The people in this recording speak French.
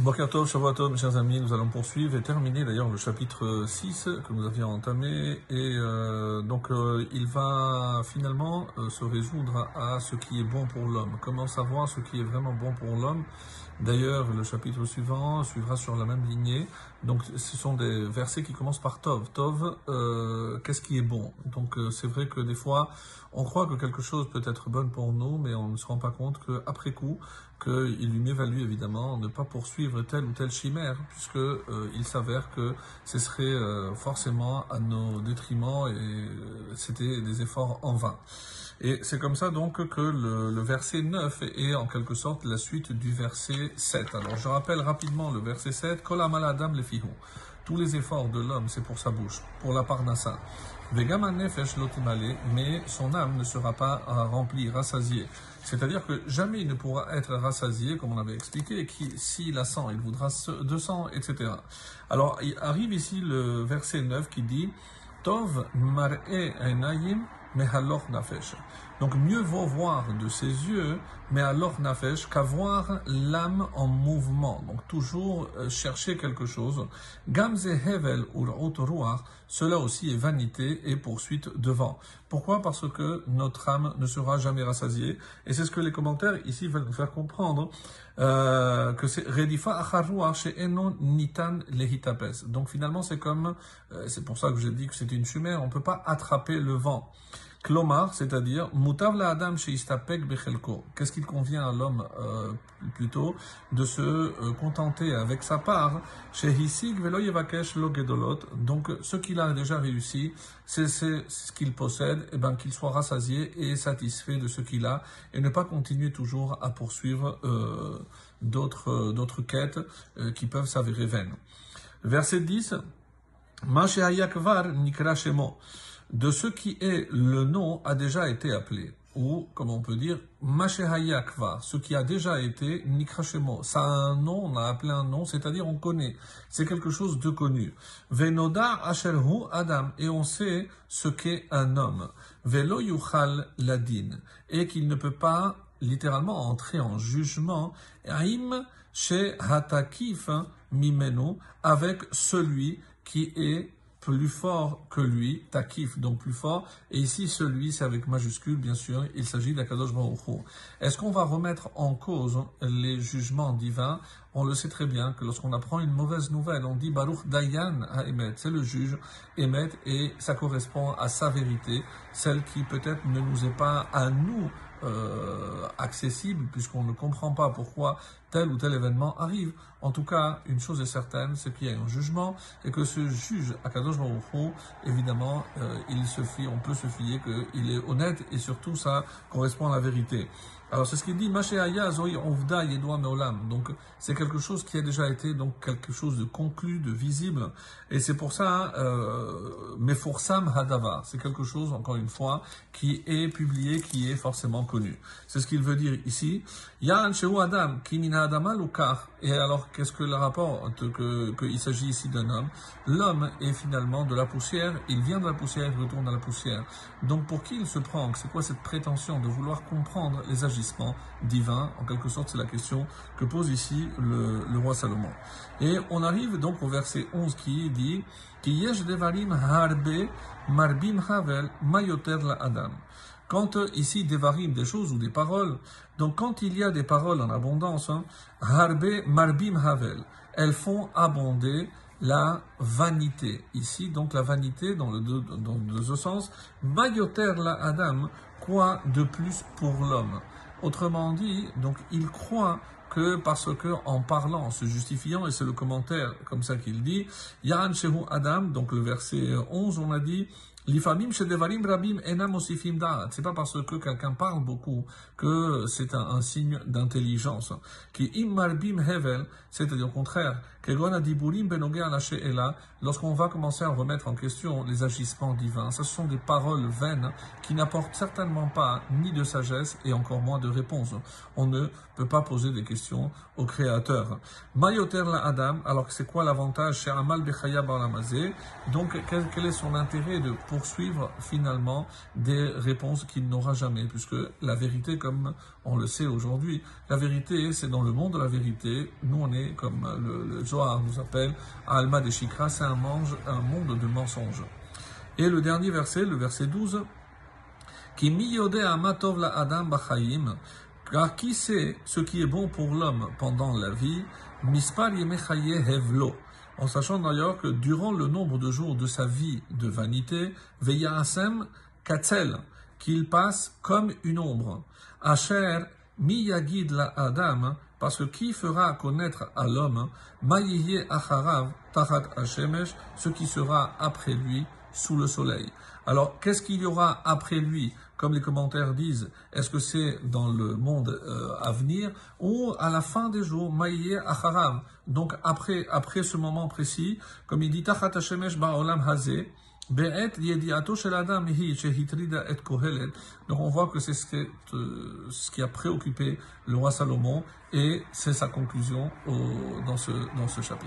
Bokertov, Shavuotov, mes chers amis, nous allons poursuivre et terminer d'ailleurs le chapitre 6 que nous avions entamé et euh, donc euh, il va finalement euh, se résoudre à ce qui est bon pour l'homme. Comment savoir ce qui est vraiment bon pour l'homme D'ailleurs, le chapitre suivant suivra sur la même lignée. Donc, ce sont des versets qui commencent par Tov. Tov, qu'est-ce qui est bon? Donc, c'est vrai que des fois, on croit que quelque chose peut être bon pour nous, mais on ne se rend pas compte qu'après coup, qu'il lui m'évalue évidemment ne pas poursuivre telle ou telle chimère, puisque euh, il s'avère que ce serait euh, forcément à nos détriments et euh, c'était des efforts en vain. Et c'est comme ça donc que le, verset 9 est en quelque sorte la suite du verset 7. Alors je rappelle rapidement le verset 7, Kolam adam le Tous les efforts de l'homme, c'est pour sa bouche, pour la parnassa. Vegama nefesh mais son âme ne sera pas remplie, rassasiée. C'est-à-dire que jamais il ne pourra être rassasié, comme on avait expliqué, s'il a 100, il voudra 200, etc. Alors, il arrive ici le verset 9 qui dit, Tov mar'e enayim Donc mieux vaut voir de ses yeux, mais alors nafesh, qu'avoir l'âme en mouvement. Donc toujours euh, chercher quelque chose. Gamze hevel ruach, cela aussi est vanité et poursuite devant. Pourquoi? Parce que notre âme ne sera jamais rassasiée. Et c'est ce que les commentaires ici veulent nous faire comprendre, euh, que c'est redifa nitan. Donc finalement c'est comme, euh, c'est pour ça que j'ai dit que c'est une chimère, on peut pas attraper le vent. Klomar, c'est-à-dire, mutav la adam bechelko. Qu'est-ce qu'il convient à l'homme euh, plutôt de se euh, contenter avec sa part chez Hisig velo yevakesh. Donc, ce qu'il a déjà réussi, c'est ce qu'il possède, et ben qu'il soit rassasié et satisfait de ce qu'il a et ne pas continuer toujours à poursuivre euh, d'autres d'autres quêtes qui peuvent s'avérer vaines. Verset 10. Ma nikra shemo de ce qui est le nom a déjà été appelé. Ou, comme on peut dire, Mashehayakva, ce qui a déjà été Nikrashemo. Ça a un nom, on a appelé un nom, c'est-à-dire on connaît. C'est quelque chose de connu. Venoda Asherhu Adam, et on sait ce qu'est un homme. Velo Yuchal Ladin, et qu'il ne peut pas littéralement entrer en jugement. Aim chez Hatakif Mimenu, avec celui qui est plus fort que lui, takif, donc plus fort, et ici celui, c'est avec majuscule, bien sûr, il s'agit d'Akadosh Baruch Est-ce qu'on va remettre en cause les jugements divins On le sait très bien que lorsqu'on apprend une mauvaise nouvelle, on dit Baruch Dayan à Emet, c'est le juge, Emet, et ça correspond à sa vérité, celle qui peut-être ne nous est pas à nous euh, accessible puisqu'on ne comprend pas pourquoi tel ou tel événement arrive. En tout cas, une chose est certaine, c'est qu'il y a un jugement et que ce juge, Akadosh Baruch évidemment, euh, il se fie, on peut se fier qu'il est honnête et surtout ça correspond à la vérité. Alors c'est ce qu'il dit, Donc c'est quelque chose qui a déjà été donc quelque chose de conclu, de visible, et c'est pour ça, euh, Meforsam Hadavar, c'est quelque chose encore une fois qui est publié, qui est forcément connu. C'est ce qu'il veut dire ici. Adam, Kimina Adama Et alors qu'est-ce que le rapport qu'il s'agit ici d'un homme? L'homme est finalement de la poussière, il vient de la poussière, il retourne à la poussière. Donc pour qui il se prend? C'est quoi cette prétention de vouloir comprendre les agissements divin. En quelque sorte, c'est la question que pose ici le, roi Salomon. Et on arrive donc au verset 11 qui dit yesh devarim harbe marbim havel mayoter la adam. Quand euh, ici devarim, des choses ou des paroles, donc quand il y a des paroles en abondance, hein, harbe marbim havel, elles font abonder la vanité. Ici, donc la vanité, dans le deux, dans deux sens, mayoter la adam, quoi de plus pour l'homme? Autrement dit, donc il croit que parce que en parlant, en se justifiant, et c'est le commentaire comme ça qu'il dit, Yaran Shehu Adam, donc le verset 11, on a dit, L'ifamim shedevarim rabim enam osifim da'at. C'est pas parce que quelqu'un parle beaucoup que c'est un, signe d'intelligence. Qui hevel, c'est-à-dire au contraire, lorsqu'on va commencer à remettre en question les agissements divins, ce sont des paroles vaines qui n'apportent certainement pas ni de sagesse et encore moins de réponse. On ne peut pas poser des questions au Créateur. Mayoter la Adam, alors c'est quoi l'avantage? Chez Amal Bechaya Donc quel, quel, est son intérêt de, pour poursuivre finalement des réponses qu'il n'aura jamais, puisque la vérité, comme on le sait aujourd'hui, la vérité, c'est dans le monde de la vérité. Nous, on est, comme le, Zohar nous appelle, Alma de Shikra, c'est un, monde de mensonges. Et le dernier verset, le verset 12, qui amatov la adam bachayim, car qui sait ce qui est bon pour l'homme pendant la vie, mispar hevlo, en sachant d'ailleurs que durant le nombre de jours de sa vie de vanité, Veyasem Katzel, qu'il passe comme une ombre. Asher miyagid la Adam, parce que qui fera connaître à l'homme, Mayiye acharav tachat hashemesh, ce qui sera après lui sous le soleil. Alors, qu'est-ce qu'il y aura après lui Comme les commentaires disent, est-ce que c'est dans le monde euh, à venir ou à la fin des jours, Maïe Acharav Donc, après, après ce moment précis, comme il dit, Tachat Hashemesh Ba'olam Hazeh, donc on voit que c'est ce, euh, ce, qui a préoccupé le roi Salomon et c'est sa conclusion dans, ce, dans ce chapitre.